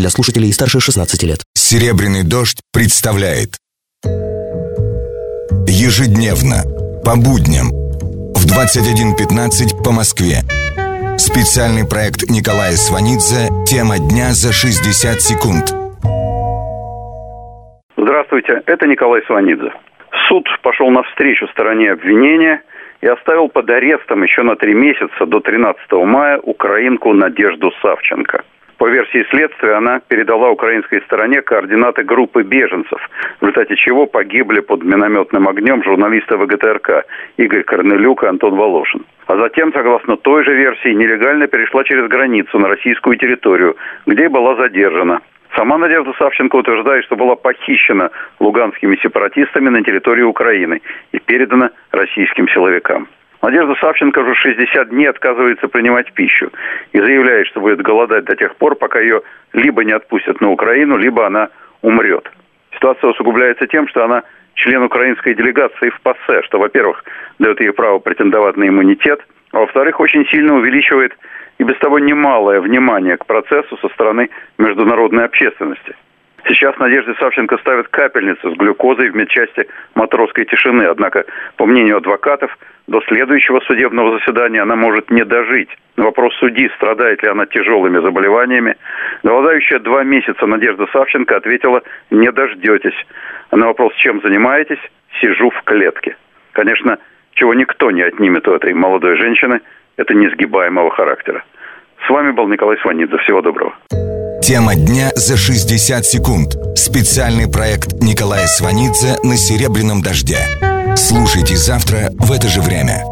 для слушателей старше 16 лет. «Серебряный дождь» представляет Ежедневно, по будням, в 21.15 по Москве. Специальный проект Николая Сванидзе «Тема дня за 60 секунд». Здравствуйте, это Николай Сванидзе. Суд пошел навстречу стороне обвинения и оставил под арестом еще на три месяца до 13 мая украинку Надежду Савченко. По версии следствия, она передала украинской стороне координаты группы беженцев, в результате чего погибли под минометным огнем журналисты ВГТРК Игорь Корнелюк и Антон Волошин. А затем, согласно той же версии, нелегально перешла через границу на российскую территорию, где и была задержана. Сама Надежда Савченко утверждает, что была похищена луганскими сепаратистами на территории Украины и передана российским силовикам. Надежда Савченко уже 60 дней отказывается принимать пищу и заявляет, что будет голодать до тех пор, пока ее либо не отпустят на Украину, либо она умрет. Ситуация усугубляется тем, что она член украинской делегации в ПАСЕ, что, во-первых, дает ей право претендовать на иммунитет, а во-вторых, очень сильно увеличивает и без того немалое внимание к процессу со стороны международной общественности. Сейчас Надежде Савченко ставят капельницу с глюкозой в медчасти матросской тишины. Однако, по мнению адвокатов, до следующего судебного заседания она может не дожить. Вопрос судьи, страдает ли она тяжелыми заболеваниями, голодающая два месяца Надежда Савченко ответила «не дождетесь». А на вопрос «чем занимаетесь?» «сижу в клетке». Конечно, чего никто не отнимет у этой молодой женщины, это несгибаемого характера. С вами был Николай Сванидзе. Всего доброго. Тема дня за 60 секунд. Специальный проект Николая Сванидзе на «Серебряном дожде». Слушайте завтра в это же время.